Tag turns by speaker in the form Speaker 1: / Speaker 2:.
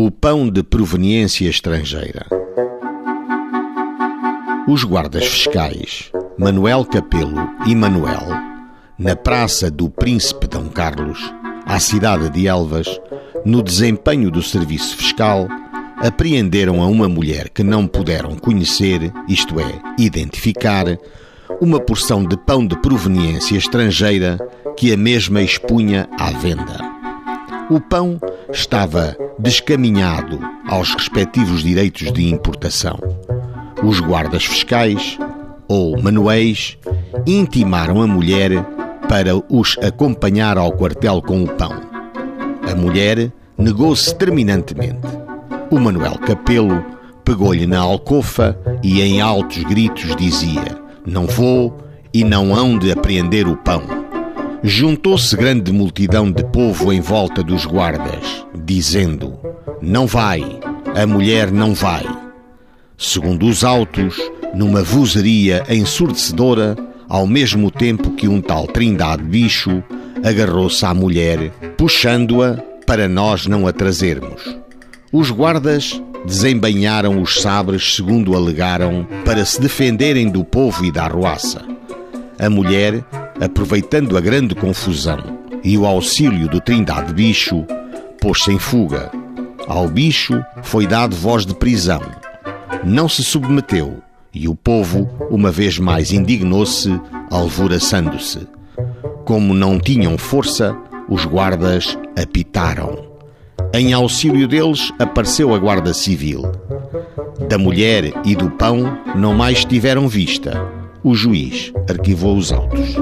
Speaker 1: O pão de proveniência estrangeira. Os guardas fiscais, Manuel Capelo e Manuel, na Praça do Príncipe Dom Carlos, à cidade de Elvas, no desempenho do serviço fiscal, apreenderam a uma mulher que não puderam conhecer, isto é, identificar, uma porção de pão de proveniência estrangeira que a mesma expunha à venda. O pão estava descaminhado aos respectivos direitos de importação. Os guardas fiscais, ou manuéis, intimaram a mulher para os acompanhar ao quartel com o pão. A mulher negou-se terminantemente. O Manuel Capelo pegou-lhe na alcofa e em altos gritos dizia: Não vou e não hão de apreender o pão. Juntou-se grande multidão de povo em volta dos guardas, dizendo: Não vai, a mulher não vai. Segundo os autos, numa vozeria ensurdecedora, ao mesmo tempo que um tal Trindade Bicho agarrou-se à mulher, puxando-a para nós não a trazermos. Os guardas desembainharam os sabres, segundo alegaram, para se defenderem do povo e da arruaça. A mulher, aproveitando a grande confusão e o auxílio do Trindade Bicho, pôs-se em fuga. Ao bicho foi dado voz de prisão. Não se submeteu e o povo, uma vez mais, indignou-se, alvoraçando-se. Como não tinham força, os guardas apitaram. Em auxílio deles apareceu a Guarda Civil. Da mulher e do pão não mais tiveram vista. O juiz arquivou os autos.